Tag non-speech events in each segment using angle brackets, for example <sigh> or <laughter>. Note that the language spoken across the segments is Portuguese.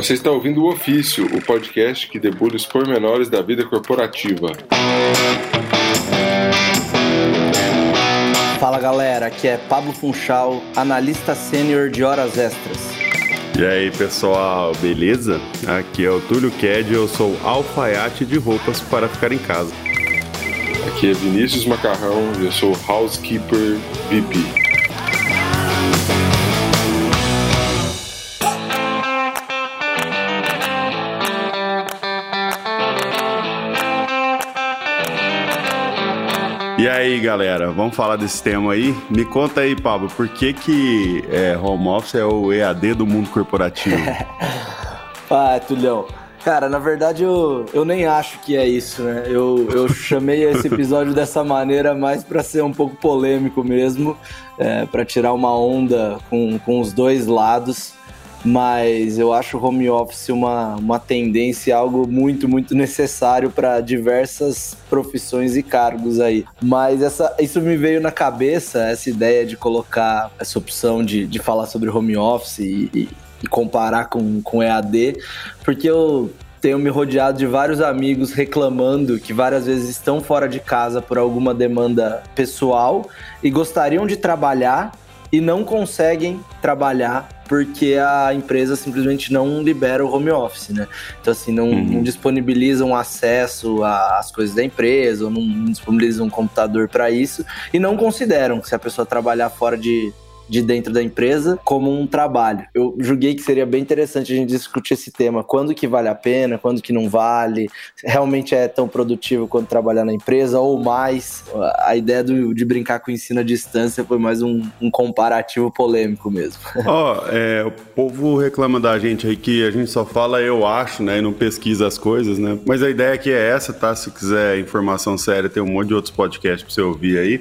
Você está ouvindo o Ofício, o podcast que debulha os pormenores da vida corporativa. Fala galera, aqui é Pablo Funchal, analista sênior de horas extras. E aí pessoal, beleza? Aqui é o Túlio Ked, eu sou alfaiate de roupas para ficar em casa. Aqui é Vinícius Macarrão e eu sou housekeeper VP. E aí, galera, vamos falar desse tema aí? Me conta aí, Pablo, por que que é, home office é o EAD do mundo corporativo? <laughs> ah, Tulhão. Cara, na verdade eu, eu nem acho que é isso, né? Eu, eu chamei esse episódio dessa maneira mais para ser um pouco polêmico mesmo, é, para tirar uma onda com, com os dois lados mas eu acho o home office uma, uma tendência, algo muito, muito necessário para diversas profissões e cargos aí. Mas essa, isso me veio na cabeça, essa ideia de colocar essa opção de, de falar sobre home office e, e, e comparar com, com EAD, porque eu tenho me rodeado de vários amigos reclamando que várias vezes estão fora de casa por alguma demanda pessoal e gostariam de trabalhar e não conseguem trabalhar porque a empresa simplesmente não libera o home office, né? Então, assim, não, uhum. não disponibilizam acesso às coisas da empresa, ou não disponibilizam um computador para isso, e não consideram que se a pessoa trabalhar fora de, de dentro da empresa como um trabalho. Eu julguei que seria bem interessante a gente discutir esse tema. Quando que vale a pena, quando que não vale, realmente é tão produtivo quanto trabalhar na empresa ou mais. A ideia do, de brincar com o ensino à distância foi mais um, um comparativo polêmico mesmo. <laughs> Ó, oh, é, o povo reclama da gente aí que a gente só fala eu acho, né, e não pesquisa as coisas, né? Mas a ideia aqui é essa, tá? Se quiser informação séria, tem um monte de outros podcasts pra você ouvir aí.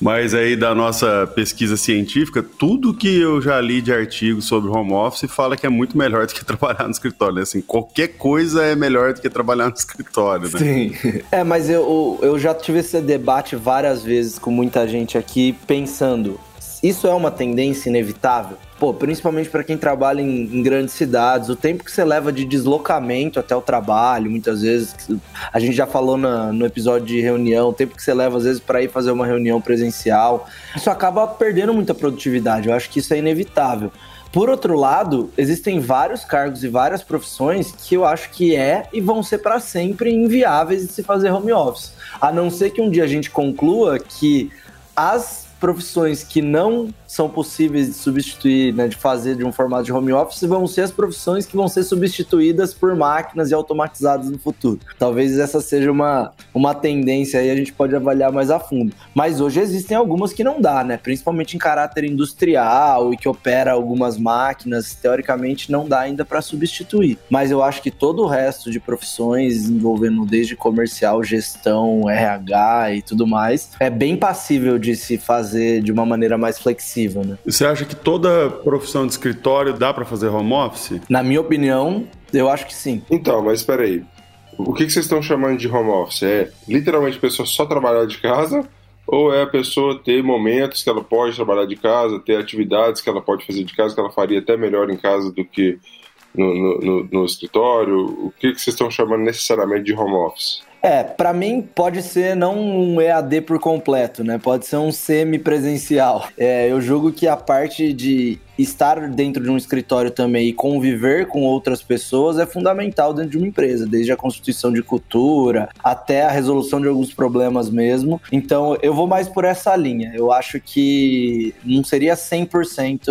Mas aí da nossa pesquisa científica, tudo que eu já li de artigos sobre home office fala que é muito melhor do que <laughs> trabalhar no escritório. Né? Assim, qualquer coisa é melhor do que trabalhar no <laughs> escritório, né? Sim. É, mas eu, eu já tive esse debate várias vezes com muita gente aqui pensando, isso é uma tendência inevitável? Pô, principalmente para quem trabalha em, em, grandes cidades, o tempo que você leva de deslocamento até o trabalho, muitas vezes, a gente já falou na, no episódio de reunião, o tempo que você leva às vezes para ir fazer uma reunião presencial, isso acaba perdendo muita produtividade. Eu acho que isso é inevitável. Por outro lado, existem vários cargos e várias profissões que eu acho que é e vão ser para sempre inviáveis de se fazer home office. A não ser que um dia a gente conclua que as profissões que não são possíveis de substituir, né, de fazer de um formato de home office, vão ser as profissões que vão ser substituídas por máquinas e automatizadas no futuro. Talvez essa seja uma, uma tendência aí, a gente pode avaliar mais a fundo. Mas hoje existem algumas que não dá, né? Principalmente em caráter industrial e que opera algumas máquinas, teoricamente não dá ainda para substituir. Mas eu acho que todo o resto de profissões envolvendo desde comercial, gestão, RH e tudo mais, é bem passível de se fazer de uma maneira mais flexível possível, né? Você acha que toda profissão de escritório dá para fazer home office? Na minha opinião, eu acho que sim. Então, mas espera aí. O que vocês estão chamando de home office? É literalmente a pessoa só trabalhar de casa ou é a pessoa ter momentos que ela pode trabalhar de casa, ter atividades que ela pode fazer de casa, que ela faria até melhor em casa do que no, no, no, no escritório? O que vocês estão chamando necessariamente de home office? É, para mim pode ser não um EAD por completo, né? Pode ser um semi-presencial. É, eu julgo que a parte de estar dentro de um escritório também e conviver com outras pessoas é fundamental dentro de uma empresa, desde a constituição de cultura até a resolução de alguns problemas mesmo. Então, eu vou mais por essa linha. Eu acho que não seria 100%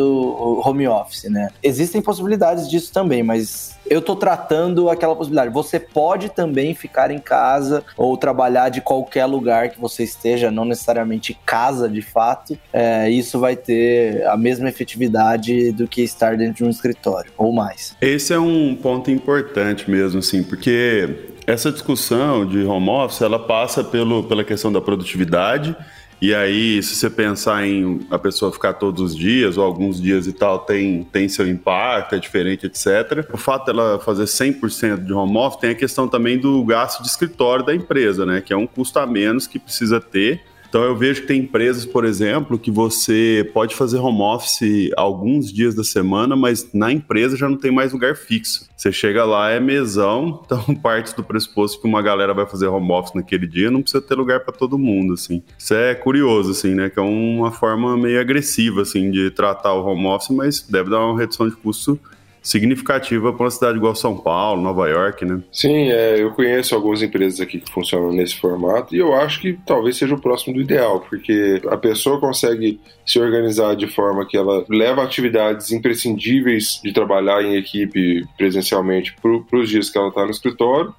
home office, né? Existem possibilidades disso também, mas eu tô tratando aquela possibilidade. Você pode também ficar em casa ou trabalhar de qualquer lugar que você esteja, não necessariamente casa de fato. É, isso vai ter a mesma efetividade do que estar dentro de um escritório, ou mais. Esse é um ponto importante mesmo, assim, porque essa discussão de home office, ela passa pelo, pela questão da produtividade, e aí, se você pensar em a pessoa ficar todos os dias ou alguns dias e tal, tem, tem seu impacto, é diferente, etc. O fato dela fazer 100% de home office tem a questão também do gasto de escritório da empresa, né? Que é um custo a menos que precisa ter Então eu vejo que tem empresas, por exemplo, que você pode fazer home office alguns dias da semana, mas na empresa já não tem mais lugar fixo. Você chega lá, é mesão, <laughs> então parte do pressuposto que uma galera vai fazer home office naquele dia, não precisa ter lugar para todo mundo, assim. Isso é curioso, assim, né? Que é uma forma meio agressiva, assim, de tratar o home office, mas deve dar uma redução de custo significativa para uma cidade igual São Paulo, Nova York, né? Sim, é, eu conheço algumas empresas aqui que funcionam nesse formato e eu acho que talvez seja o próximo do ideal, porque a pessoa consegue se organizar de forma que ela leva atividades imprescindíveis de trabalhar em equipe presencialmente para os dias que ela está no escritório,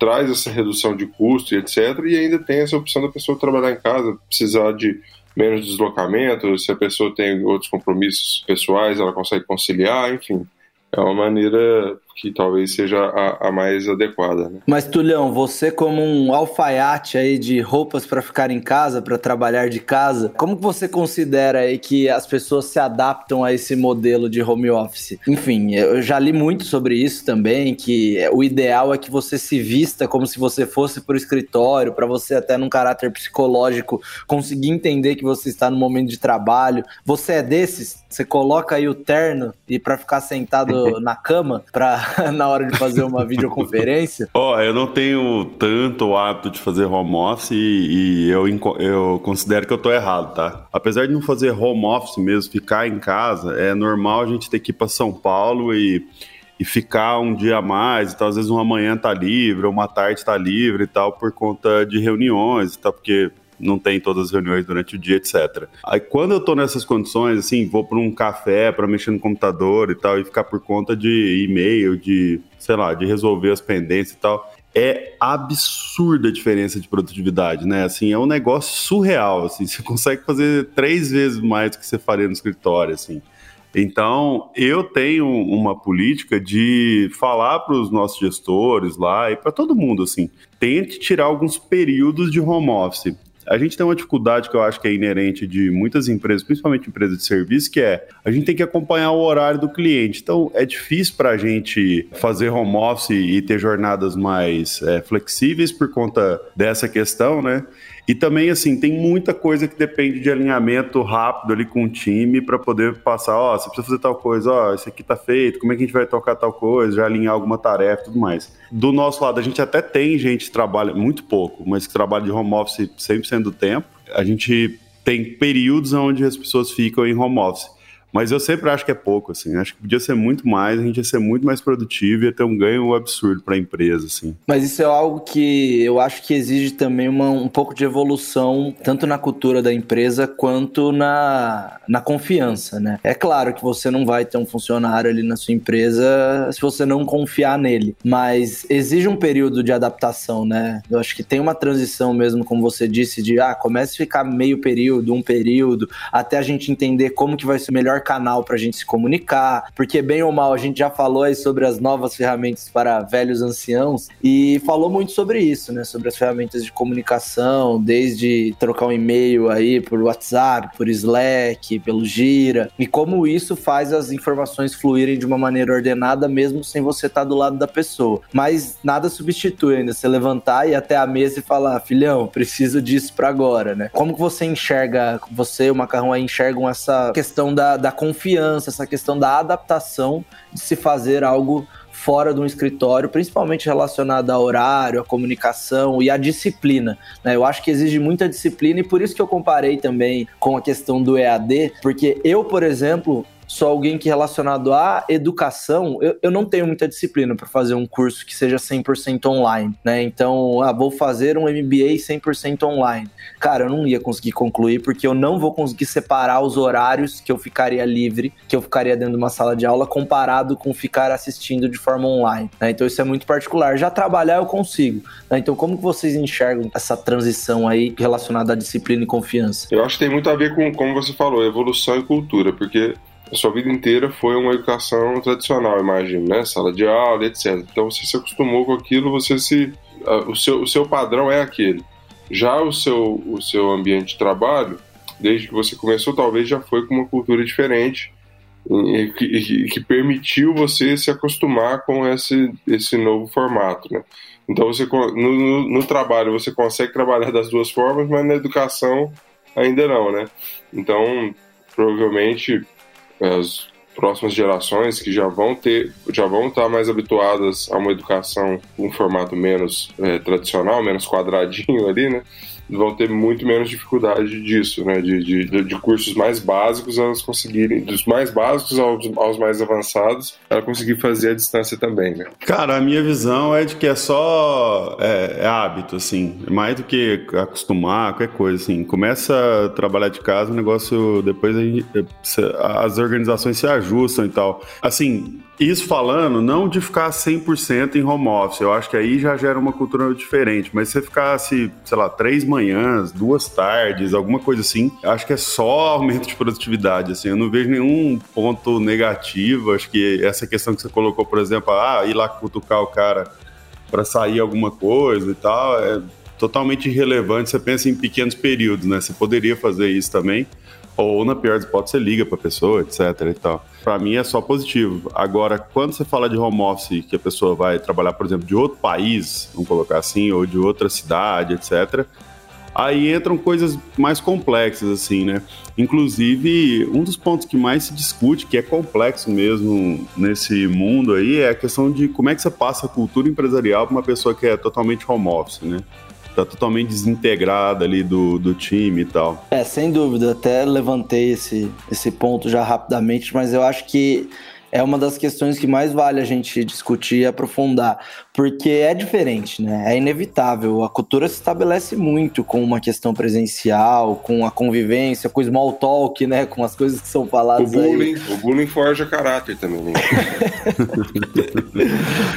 traz essa redução de custo e etc. E ainda tem essa opção da pessoa trabalhar em casa, precisar de menos deslocamento, se a pessoa tem outros compromissos pessoais, ela consegue conciliar, enfim é uma maneira que talvez seja a, a, mais adequada. Né? Mas Tulhão, você como um alfaiate aí de roupas para ficar em casa, para trabalhar de casa, como que você considera aí que as pessoas se adaptam a esse modelo de home office? Enfim, eu já li muito sobre isso também, que o ideal é que você se vista como se você fosse para o escritório, para você até num caráter psicológico conseguir entender que você está no momento de trabalho. Você é desses? Você coloca aí o terno e para ficar sentado <laughs> na cama para <laughs> na hora de fazer uma videoconferência? <laughs> Ó, oh, eu não tenho tanto hábito de fazer home office e, e, eu, eu considero que eu tô errado, tá? Apesar de não fazer home office mesmo, ficar em casa, é normal a gente ter que ir para São Paulo e e ficar um dia a mais, então às vezes uma manhã tá livre, uma tarde tá livre e tal, por conta de reuniões e tal, porque não tem todas as reuniões durante o dia, etc. Aí quando eu tô nessas condições, assim, vou para um café para mexer no computador e tal, e ficar por conta de e-mail, de, sei lá, de resolver as pendências e tal, é absurda a diferença de produtividade, né? Assim, é um negócio surreal, assim, <laughs> você consegue fazer três vezes mais do que você faria no escritório, assim. Então, eu tenho uma política de falar para os nossos gestores lá e para todo mundo assim, tente tirar alguns períodos de home office a gente tem uma dificuldade que eu acho que é inerente de muitas empresas, principalmente empresas de serviço, que é a gente tem que acompanhar o horário do cliente. Então, é difícil para a gente fazer home office e ter jornadas mais é, flexíveis por conta dessa questão, né? E também, assim, tem muita coisa que depende de alinhamento rápido ali com o time para poder passar, ó, oh, você precisa fazer tal coisa, ó, oh, isso aqui tá feito, como é que a gente vai tocar tal coisa, já alinhar alguma tarefa e tudo mais. Do nosso lado, a gente até tem gente que trabalha muito pouco, mas que trabalha de home office 100% do tempo. A gente tem períodos onde as pessoas ficam em home office. Mas eu sempre acho que é pouco, assim. Acho que podia ser muito mais, a gente ia ser muito mais produtivo e ia ter um ganho absurdo para a empresa, assim. Mas isso é algo que eu acho que exige também uma, um pouco de evolução, tanto na cultura da empresa quanto na, na confiança, né? É claro que você não vai ter um funcionário ali na sua empresa se você não confiar nele, mas exige um período de adaptação, né? Eu acho que tem uma transição mesmo, como você disse, de ah, comece a ficar meio período, um período, até a gente entender como que vai ser melhor canal para a gente se comunicar, porque bem ou mal a gente já falou aí sobre as novas ferramentas para velhos anciãos e falou muito sobre isso, né? Sobre as ferramentas de comunicação, desde trocar um e-mail aí por WhatsApp, por Slack, pelo Gira, e como isso faz as informações fluírem de uma maneira ordenada mesmo sem você estar tá do lado da pessoa. Mas nada substitui ainda você levantar e ir até a mesa e falar, filhão, preciso disso para agora, né? Como que você enxerga, você o Macarrão aí enxergam essa questão da, da confiança, essa questão da adaptação de se fazer algo fora de um escritório, principalmente relacionado a horário, a comunicação e a disciplina. Né? Eu acho que exige muita disciplina e por isso que eu comparei também com a questão do EAD, porque eu, por exemplo, sou alguém que relacionado à educação, eu, eu não tenho muita disciplina para fazer um curso que seja 100% online, né? Então, ah, vou fazer um MBA 100% online. Cara, eu não ia conseguir concluir porque eu não vou conseguir separar os horários que eu ficaria livre, que eu ficaria dentro de uma sala de aula comparado com ficar assistindo de forma online, né? Então, isso é muito particular. Já trabalhar eu consigo, né? Então, como que vocês enxergam essa transição aí relacionada à disciplina e confiança? Eu acho que tem muito a ver com, como você falou, evolução e cultura, porque a sua vida inteira foi uma educação tradicional, imagino, né? Sala de aula, etc. Então você se acostumou com aquilo, você se o, seu, o seu padrão é aquele. Já o seu, o seu ambiente de trabalho, desde que você começou, talvez já foi com uma cultura diferente que, que, permitiu você se acostumar com esse, esse novo formato, né? Então você no, no, trabalho você consegue trabalhar das duas formas, mas na educação ainda não, né? Então provavelmente as próximas gerações que já vão ter, já vão estar mais habituadas a uma educação um formato menos é, tradicional, menos quadradinho ali, né? Vão ter muito menos dificuldade disso, né? De, de, de cursos mais básicos elas conseguirem, dos mais básicos aos, aos mais avançados, ela conseguir fazer a distância também, né? Cara, a minha visão é de que é só é, é hábito, assim, é mais do que acostumar, qualquer coisa, assim. Começa a trabalhar de casa, o negócio depois as organizações se ajustam e tal. Assim, isso falando, não de ficar 100% em home office, eu acho que aí já gera uma cultura diferente, mas se você ficasse, sei lá, três manhãs, duas tardes, alguma coisa assim, acho que é só <laughs> aumento de produtividade, assim, eu não vejo nenhum ponto negativo, acho que essa questão que você colocou, por exemplo, ah, ir lá cutucar o cara para sair alguma coisa e tal, é totalmente irrelevante, você pensa em pequenos períodos, né, você poderia fazer isso também, ou na pior das hipóteses, você liga para a pessoa, etc e tal. Para mim é só positivo. Agora, quando você fala de home office, que a pessoa vai trabalhar, por exemplo, de outro país, vamos colocar assim, ou de outra cidade, etc., aí entram coisas mais complexas, assim, né? Inclusive, um dos pontos que mais se discute, que é complexo mesmo nesse mundo aí, é a questão de como é que você passa a cultura empresarial para uma pessoa que é totalmente home office, né? Tá totalmente desintegrada ali do, do time e tal. É, sem dúvida, até levantei esse, esse ponto já rapidamente, mas eu acho que é uma das questões que mais vale a gente discutir e aprofundar, porque é diferente, né? É inevitável. A cultura se estabelece muito com uma questão presencial, com a convivência, com o small talk, né? Com as coisas que são faladas. O bullying, aí. o bullying forja caráter também. Né?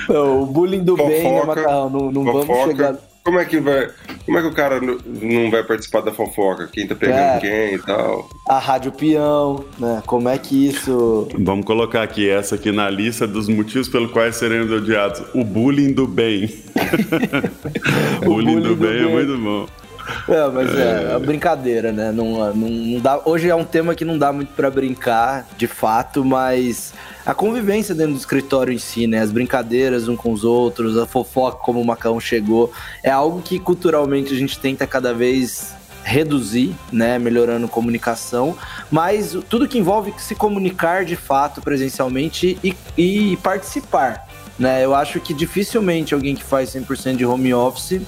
<laughs> o bullying do fofoca, bem, né, Macarrão? Não, não vamos chegar como é que vai. Como é que o cara não vai participar da fofoca? Quem tá pegando é, quem e tal? A rádio peão, né? Como é que isso. Vamos colocar aqui essa aqui na lista dos motivos pelos quais seremos odiados. O bullying do bem. <laughs> <laughs> o bullying, bullying do, do bem, é bem é muito bom. <laughs> É, mas é, é brincadeira, né? Não, não, não, dá, hoje é um tema que não dá muito para brincar, de fato, mas a convivência dentro do escritório em si, né? As brincadeiras um com os outros, a fofoca como o Macão chegou, é algo que culturalmente a gente tenta cada vez reduzir, né, melhorando comunicação, mas tudo que envolve se comunicar de fato presencialmente e, e participar, né? Eu acho que dificilmente alguém que faz 100% de home office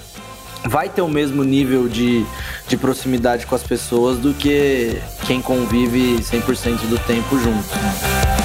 vai ter o mesmo nível de, de proximidade com as pessoas do que quem convive 100% do tempo junto. Né?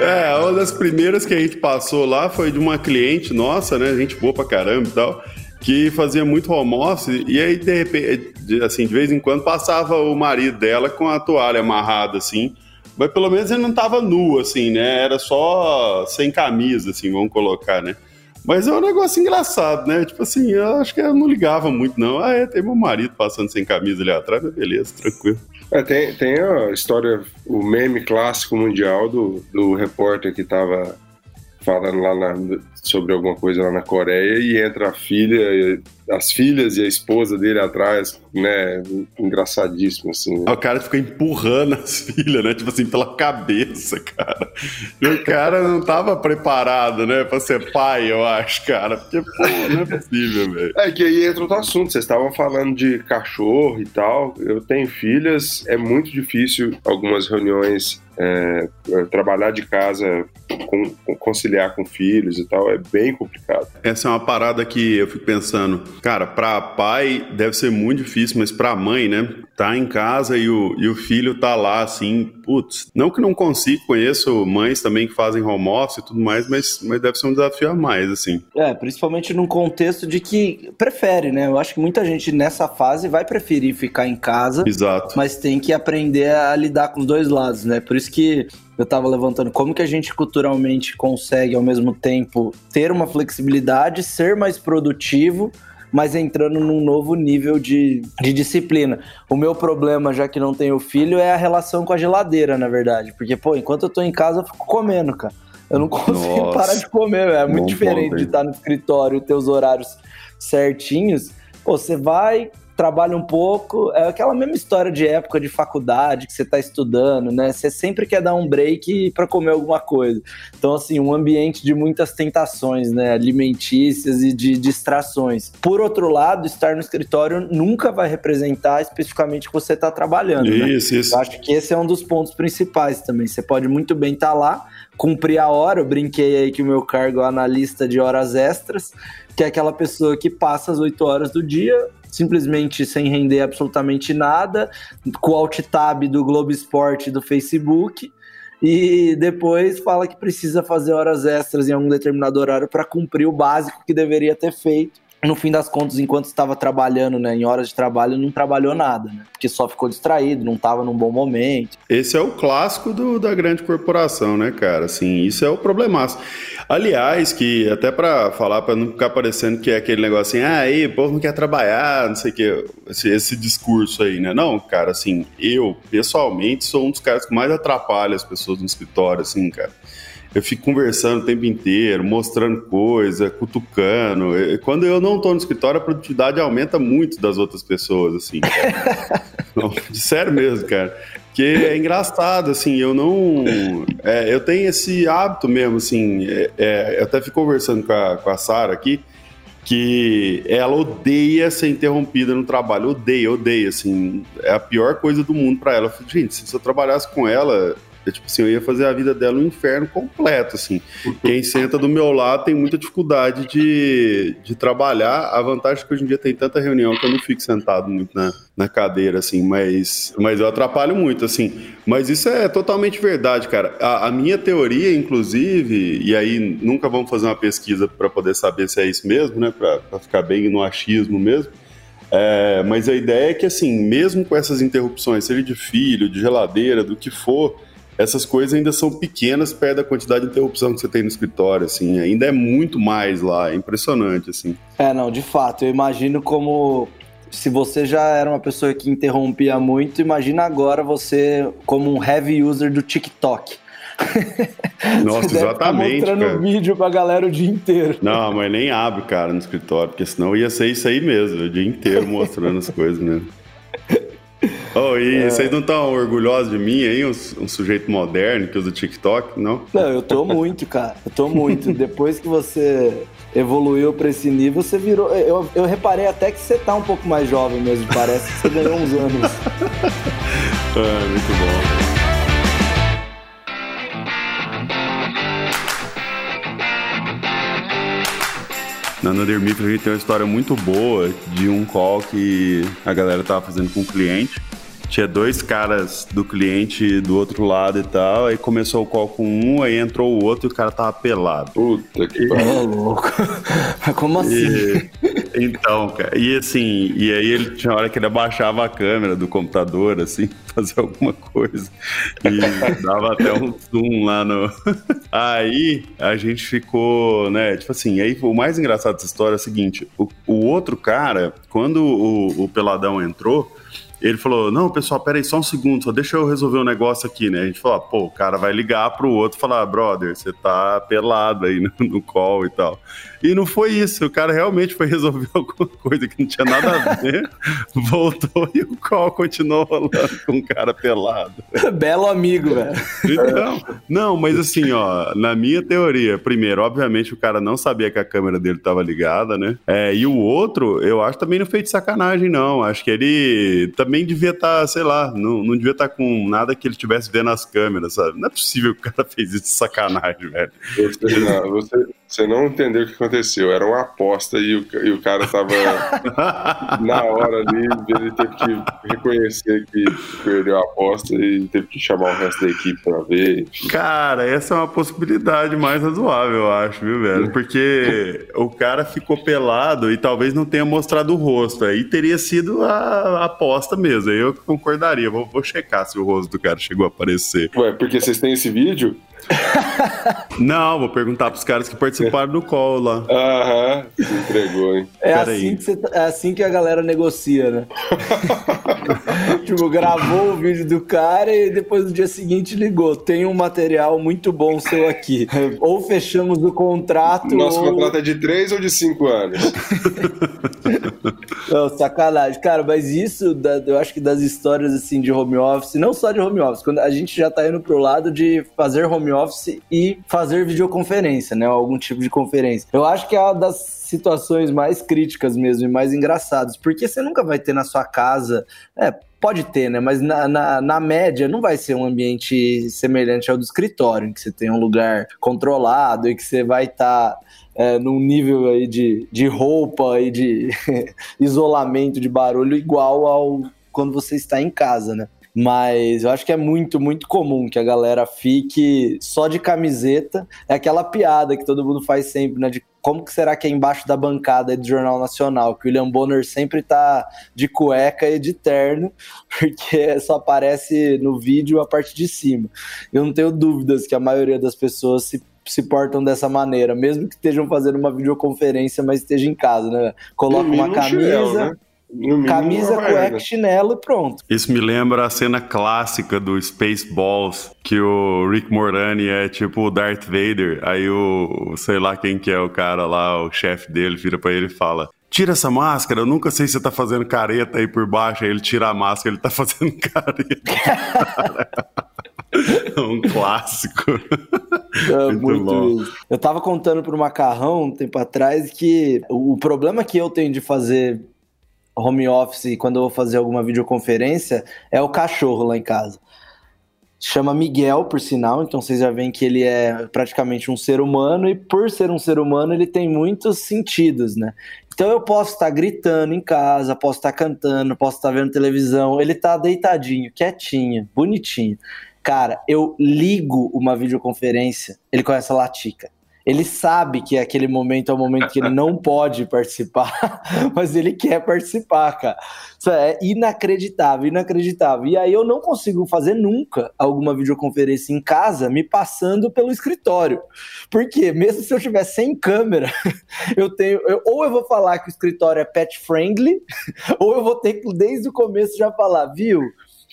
É, uma das primeiras que a gente passou lá foi de uma cliente nossa, né? Gente boa pra caramba e tal, que fazia muito home office, e aí, de repente, assim, de vez em quando passava o marido dela com a toalha amarrada, assim, mas pelo menos ele não tava nu, assim, né? Era só sem camisa, assim, vamos colocar, né? Mas é um negócio engraçado, né? Tipo assim, eu acho que eu não ligava muito, não. Ah, é, tem meu marido passando sem camisa ali atrás, mas beleza, tranquilo. É, tem, tem a história, o meme clássico mundial do, do repórter que tava falando lá na, sobre alguma coisa lá na Coreia e entra a filha, as filhas e a esposa dele atrás, né? Engraçadíssimo, assim. Né? O cara fica empurrando as filhas, né? Tipo assim, pela cabeça, cara. E o cara não tava preparado, né? Pra ser pai, eu acho, cara. Porque, pô, não é possível, velho. É que aí entra outro assunto. Vocês estavam falando de cachorro e tal. Eu tenho filhas, é muito difícil algumas reuniões é, trabalhar de casa, conciliar com filhos e tal, é bem complicado. Essa é uma parada que eu fico pensando, cara, para pai deve ser muito difícil, mas para mãe, né? Tá em casa e o, e o filho tá lá, assim, putz, não que não consiga, conheço mães também que fazem home office e tudo mais, mas, mas deve ser um desafio a mais, assim. É, principalmente num contexto de que prefere, né? Eu acho que muita gente nessa fase vai preferir ficar em casa. Exato. Mas tem que aprender a lidar com os dois lados, né? Por isso que eu estava levantando como que a gente culturalmente consegue ao mesmo tempo ter uma flexibilidade, ser mais produtivo, mas entrando num novo nível de, de disciplina. O meu problema, já que não tenho filho, é a relação com a geladeira, na verdade. Porque, pô, enquanto eu tô em casa, eu fico comendo, cara. Eu não <laughs> consigo Nossa. parar de comer, é muito Bom diferente de estar no escritório e ter os horários certinhos pô, você vai, trabalha um pouco, é aquela mesma história de época de faculdade que você está estudando, né? Você sempre quer dar um break para comer alguma coisa. Então, assim, um ambiente de muitas tentações, né? Alimentícias e de distrações. Por outro lado, estar no escritório nunca vai representar especificamente que você está trabalhando. Né? Isso, né? isso. Eu acho que esse é um dos pontos principais também. Você pode muito bem estar tá lá, cumprir a hora. Eu brinquei aí que o meu cargo é analista de horas extras, que é aquela pessoa que passa as oito horas do dia simplesmente sem render absolutamente nada, com o alt tab do Globo Esporte do Facebook e depois fala que precisa fazer horas extras em algum determinado horário para cumprir o básico que deveria ter feito no fim das contas, enquanto estava trabalhando, né, em horas de trabalho, não trabalhou nada, né? Porque só ficou distraído, não estava num bom momento. Esse é o clássico do, da grande corporação, né, cara? Assim, isso é o problemaço. Aliás, que até para falar, para não ficar parecendo que é aquele negócio assim, ah, aí, o povo não quer trabalhar, não sei o que, esse, esse discurso aí, né? Não, cara, assim, eu, pessoalmente, sou um dos caras que mais atrapalha as pessoas no escritório, assim, cara eu fico conversando o tempo inteiro, mostrando coisa, cutucando. Quando eu não estou no escritório, a produtividade aumenta muito das outras pessoas, assim. <laughs> não, sério mesmo, cara. Que é engraçado, assim, eu não. É, eu tenho esse hábito mesmo, assim. É, é, eu até fico conversando com a, com a Sara aqui, que ela odeia ser interrompida no trabalho. Odeia, odeia, assim. É a pior coisa do mundo para ela. Eu falei, gente, se eu trabalhasse com ela, eu, tipo assim, eu ia fazer a vida dela um inferno completo, assim. Quem senta do meu lado tem muita dificuldade de, de trabalhar. A vantagem é que hoje em dia tem tanta reunião que eu não fico sentado muito na, na cadeira, assim, mas, mas eu atrapalho muito, assim. Mas isso é totalmente verdade, cara. A, a minha teoria, inclusive, e aí nunca vamos fazer uma pesquisa para poder saber se é isso mesmo, né? Para ficar bem no achismo mesmo. É, mas a ideia é que, assim, mesmo com essas interrupções, seja de filho, de geladeira, do que for, essas coisas ainda são pequenas perto da quantidade de interrupção que você tem no escritório, assim, ainda é muito mais lá, é impressionante, assim. É, não, de fato, eu imagino como se você já era uma pessoa que interrompia muito, imagina agora você como um heavy user do TikTok. Nossa, <laughs> você exatamente. Tá mostrando cara. vídeo pra galera o dia inteiro. Não, mas nem abre, cara, no escritório, porque senão ia ser isso aí mesmo, o dia inteiro mostrando as <laughs> coisas mesmo. Oh, e é... vocês não estão orgulhosos de mim aí, um, um, sujeito moderno que usa TikTok, não? Não, eu tô muito, cara. Eu tô muito. <laughs> Depois que você evoluiu para esse nível, você virou. Eu, eu reparei até que você tá um pouco mais jovem mesmo, parece que você ganhou uns anos. <laughs> ah, muito bom. Na Nandermicro a gente tem uma história muito boa de um call que a galera tava fazendo com o cliente tinha dois caras do cliente do outro lado e tal, aí começou o call com um, aí entrou o outro e o cara tava pelado. Puta que pariu. louco. Mas como assim? E, então, cara, e assim, e aí ele tinha hora que ele abaixava a câmera do computador, assim, <laughs> fazer alguma coisa. E dava até um zoom lá no. <laughs> Aí a gente ficou, né, tipo assim, aí o mais engraçado dessa história é o seguinte: o, o outro cara, quando o, o Peladão entrou, ele falou: Não, pessoal, peraí, só um segundo, só deixa eu resolver um negócio aqui, né? A gente falou: Pô, o cara vai ligar pro outro e falar: Brother, você tá pelado aí no, no call e tal. E não foi isso. O cara realmente foi resolver <laughs> alguma coisa que não tinha nada a ver. <laughs> voltou e o call continuou rolando com o cara pelado. Belo amigo, velho. Então, não, mas assim, ó, na minha teoria, primeiro, obviamente o cara não sabia que a câmera dele tava ligada, né? É, e o outro, eu acho também não fez de sacanagem, não. Acho que ele também devia estar, tá, sei lá, não, não devia estar tá com nada que ele tivesse vendo nas câmeras, sabe? Não é possível que o cara <laughs> fez isso de sacanagem, velho. Você, não, você, você não entendeu o que aconteceu. Era uma aposta e o, e o cara tava <laughs> na hora ali, ele teve que reconhecer que perdeu a aposta e teve que chamar o resto da equipe pra ver. Cara, essa é uma possibilidade mais razoável, eu acho, viu, velho? Porque o cara ficou pelado e talvez não tenha mostrado o rosto. Aí teria sido a, a aposta mesmo. Aí eu concordaria. Vou, vou checar se o rosto do cara chegou a aparecer. Ué, porque vocês têm esse vídeo? <laughs> Não, vou perguntar pros caras que participaram do call lá. Aham, se entregou, hein? É assim, que você, tá, é assim que a galera negocia, né? <laughs> tipo, gravou o vídeo do cara e depois no dia seguinte ligou. Tem um material muito bom seu aqui. <laughs> Ou fechamos o contrato. Nosso ou... contrato é de três ou de cinco anos? Não, sacanagem. Cara, mas isso, eu acho que das histórias assim de home office, não só de home office, quando a gente já tá indo pro lado de fazer home office e fazer videoconferência, né? Algum tipo de conferência. Eu acho que é uma das situações mais críticas mesmo e mais engraçadas, porque você nunca vai ter na sua casa. É, pode ter, né? Mas na, na, na, média não vai ser um ambiente semelhante ao do escritório, em que você tem um lugar controlado e que você vai estar. Tá, é, num nível aí de, de roupa e de <laughs> isolamento de barulho igual ao quando você está em casa, né? Mas eu acho que é muito, muito comum que a galera fique só de camiseta. É aquela piada que todo mundo faz sempre, né? De como que será que é embaixo da bancada do Jornal Nacional? Que o William Bonner sempre tá de cueca e de terno, <laughs> porque só aparece no vídeo a parte de cima. Eu não tenho dúvidas que a maioria das pessoas se se portam dessa maneira, mesmo que estejam fazendo uma videoconferência, mas esteja em casa, né? Coloca uma camisa, né? Camisa, cueca, chinelo e pronto. Isso me lembra a cena clássica do Spaceballs, que o Rick Morani é tipo o Darth Vader, aí o, sei lá quem que é o cara lá, o chefe dele, vira para ele e fala, tira essa máscara, eu nunca sei se você tá fazendo careta aí por baixo, aí ele tira a máscara, ele tá <laughs> fazendo careta. é um clássico. É, muito, muito Eu tava contando pro Macarrão um tempo atrás que o problema que eu tenho de fazer home office quando eu vou fazer alguma videoconferência é o cachorro lá em casa. Chama Miguel, por sinal, então vocês já veem que ele é praticamente um ser humano e por ser um ser humano ele tem muitos sentidos, né? Então eu posso estar gritando em casa, posso estar cantando, posso estar vendo televisão, ele tá deitadinho, quietinho, bonitinho. Cara, eu ligo uma videoconferência, ele começa a latir, ele sabe que aquele momento é o momento que ele não pode participar, <laughs> mas ele quer participar, cara. Isso é inacreditável, inacreditável. E aí eu não consigo fazer nunca alguma videoconferência em casa me passando pelo escritório. Porque mesmo se eu estiver sem câmera, <laughs> eu tenho. Eu, ou eu vou falar que o escritório é pet friendly, <laughs> ou eu vou ter que, desde o começo, já falar, viu?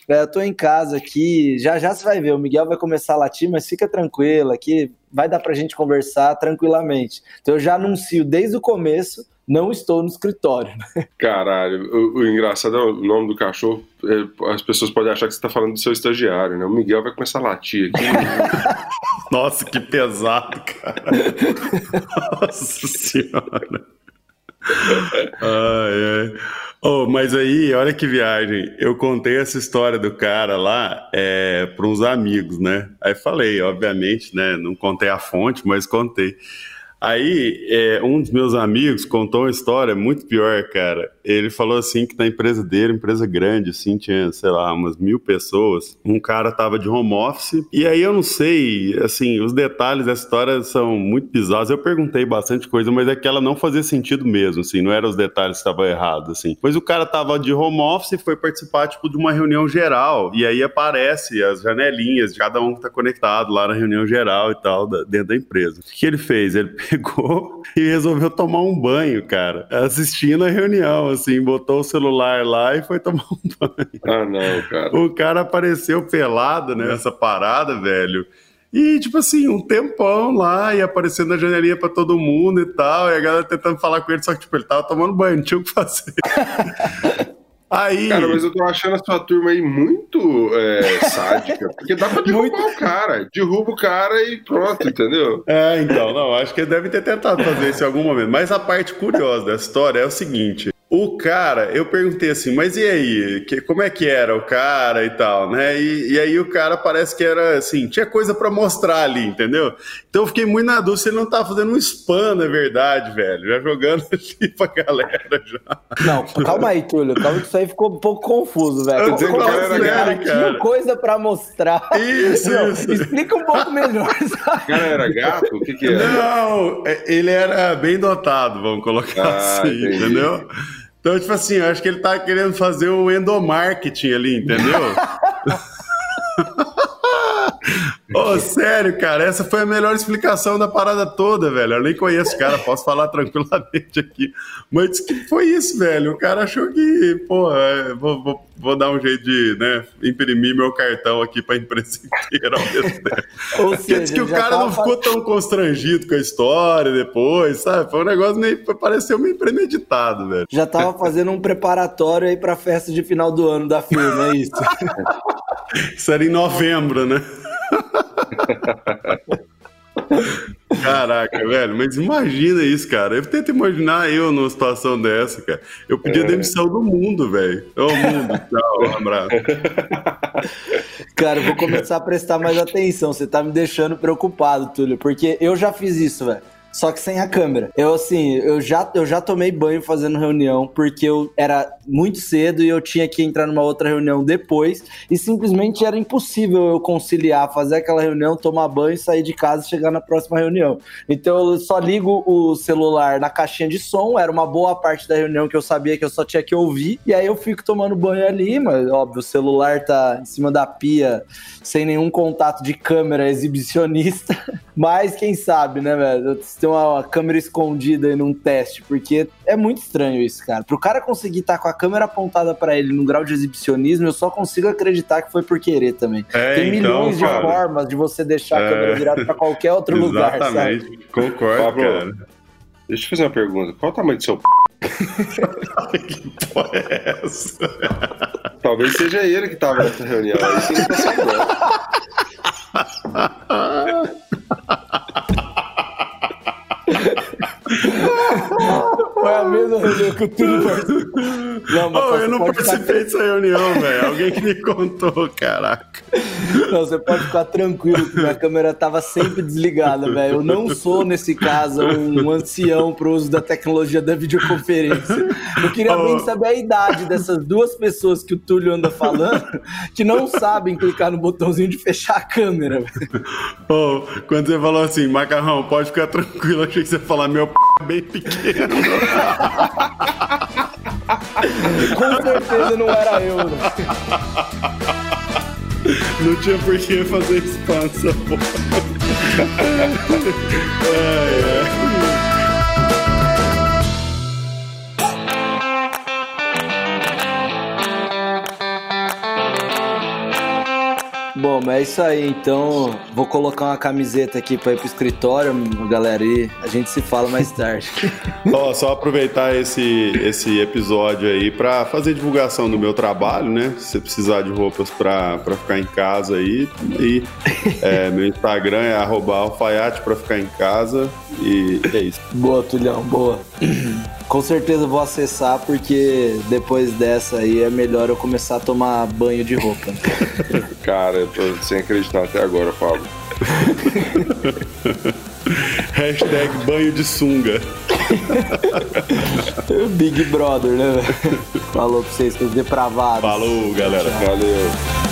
É, eu tô em casa aqui, já já você vai ver, o Miguel vai começar a latir, mas fica tranquilo aqui, vai dar pra gente conversar tranquilamente. Então eu já anuncio desde o começo, não estou no escritório. <laughs> Caralho, o, o engraçado é o nome do cachorro, é, as pessoas podem achar que você tá falando do seu estagiário, né? O Miguel vai começar a latir aqui. <laughs> Nossa, que pesado, cara. <laughs> Nossa senhora. Ai, ai. Oh, mas aí, olha que viagem. Eu contei essa história do cara lá é, para uns amigos, né? Aí falei, obviamente, né? Não contei a fonte, mas contei. Aí, é, um dos meus amigos contou uma história muito pior, cara. Ele falou assim que na empresa dele, empresa grande, assim, tinha, sei lá, umas mil pessoas. Um cara tava de home office. E aí eu não sei, assim, os detalhes dessa história são muito bizarros. Eu perguntei bastante coisa, mas é que ela não fazia sentido mesmo, assim, não eram os detalhes que estavam errados, assim. Pois o cara tava de home office e foi participar, tipo, de uma reunião geral. E aí aparece as janelinhas de cada um que tá conectado lá na reunião geral e tal, dentro da empresa. O que ele fez? Ele <laughs> pegou e resolveu tomar um banho, cara. Assistindo a reunião, assim, botou o celular lá e foi tomar um banho. Ah, não, cara. O cara apareceu pelado nessa parada, velho. E, tipo assim, um tempão lá e aparecendo na janelinha pra todo mundo e tal. E a galera tentando falar com ele, só que, tipo, ele tava tomando banho, não tinha o que fazer. <laughs> Aí... Cara, mas eu tô achando a sua turma aí muito é, sádica, porque dá pra derrubar muito... o cara, derruba o cara e pronto, entendeu? É, então, não, acho que ele deve ter tentado fazer isso em algum momento. Mas a parte curiosa da história é o seguinte: o cara, eu perguntei assim, mas e aí? Que, como é que era o cara e tal, né? E, e aí o cara parece que era assim, tinha coisa para mostrar ali, entendeu? Então eu fiquei muito na dúvida se ele não tá fazendo um spam, na verdade, velho. Já jogando <laughs> ali pra galera já. Não, calma aí, Túlio. Calma que isso aí ficou um pouco confuso, velho. Eu como, cara, assim, cara, tinha coisa pra mostrar. Isso, não, isso. Explica um pouco melhor. O cara era gato? O que que era? Não, é, ele era bem dotado, vamos colocar ah, assim, entendi. entendeu? Então, tipo assim, eu acho que ele tá querendo fazer um endomarketing ali, entendeu? <laughs> oh, sério, cara, essa foi a melhor explicação da parada toda, velho. Eu nem conheço o cara, posso falar <laughs> tranquilamente aqui. Mas que foi isso, velho. O cara achou que, pô, é, vou, vou, vou, dar um jeito de, né, imprimir meu cartão aqui pra empresa <laughs> inteira ao mesmo tempo. Ou seja, que o cara tava... não ficou tão constrangido com a história depois, sabe? Foi um negócio meio, pareceu meio premeditado, velho. Já tava fazendo um preparatório aí pra festa de final do ano da firma, é isso? <laughs> isso era em novembro, né? Caraca, velho, mas imagina isso, cara. Eu tento imaginar eu numa situação dessa, cara. Eu pedia é. demissão do mundo, velho. Ô, mundo, <laughs> tchau, um abraço. Cara, eu vou começar a prestar mais atenção. Você tá me deixando preocupado, Túlio, porque eu já fiz isso, velho só que sem a câmera. Eu, assim, eu já, eu já tomei banho fazendo reunião, porque eu era muito cedo e eu tinha que entrar numa outra reunião depois, e simplesmente era impossível eu conciliar, fazer aquela reunião, tomar banho, sair de casa e chegar na próxima reunião. Então eu só ligo o celular na caixinha de som, era uma boa parte da reunião que eu sabia que eu só tinha que ouvir, e aí eu fico tomando banho ali, mas óbvio, o celular tá em cima da pia, sem nenhum contato de câmera exibicionista, <laughs> mas quem sabe, né, velho? Ter uma câmera escondida aí num teste, porque é muito estranho isso, cara. Pro cara conseguir estar tá com a câmera apontada para ele num grau de exibicionismo, eu só consigo acreditar que foi por querer também. É, Tem então, milhões cara, de formas de você deixar a câmera é... virada para qualquer outro <laughs> lugar, Exatamente, sabe? concordo, Pablo, cara. Deixa eu fazer uma pergunta. Qual o tamanho do seu p... <laughs> que porra é essa? Talvez seja ele que tava nessa reunião. Aí sim, tá Foi a mesma reunião que o Túlio participou. Não, mas oh, eu não participei dessa reunião, velho. Alguém que me contou, caraca. Não, você pode ficar tranquilo que minha câmera tava sempre desligada, velho. Eu não sou, nesse caso, um ancião pro uso da tecnologia da videoconferência. Eu queria oh. bem saber a idade dessas duas pessoas que o Túlio anda falando, que não sabem clicar no botãozinho de fechar a câmera. Oh, quando você falou assim, macarrão, pode ficar tranquilo, achei que você ia falar meu p é bem pequeno. Com certeza não era eu, né? <laughs> Não tinha por que fazer expansão. <laughs> ai, ai. Bom, mas é isso aí. Então, vou colocar uma camiseta aqui para ir pro escritório, galera, e a gente se fala mais tarde. <laughs> Ó, só aproveitar esse, esse episódio aí para fazer divulgação do meu trabalho, né? Se você precisar de roupas para ficar em casa aí, e é, meu Instagram é alfaiate para ficar em casa e é isso. Boa, Tulhão, boa. Com certeza vou acessar, porque depois dessa aí é melhor eu começar a tomar banho de roupa. <laughs> Cara, eu tô sem acreditar até agora, Pablo. <laughs> Hashtag banho de sunga. <laughs> Big Brother, né? Falou pra vocês, seus depravados. Falou, galera. Valeu.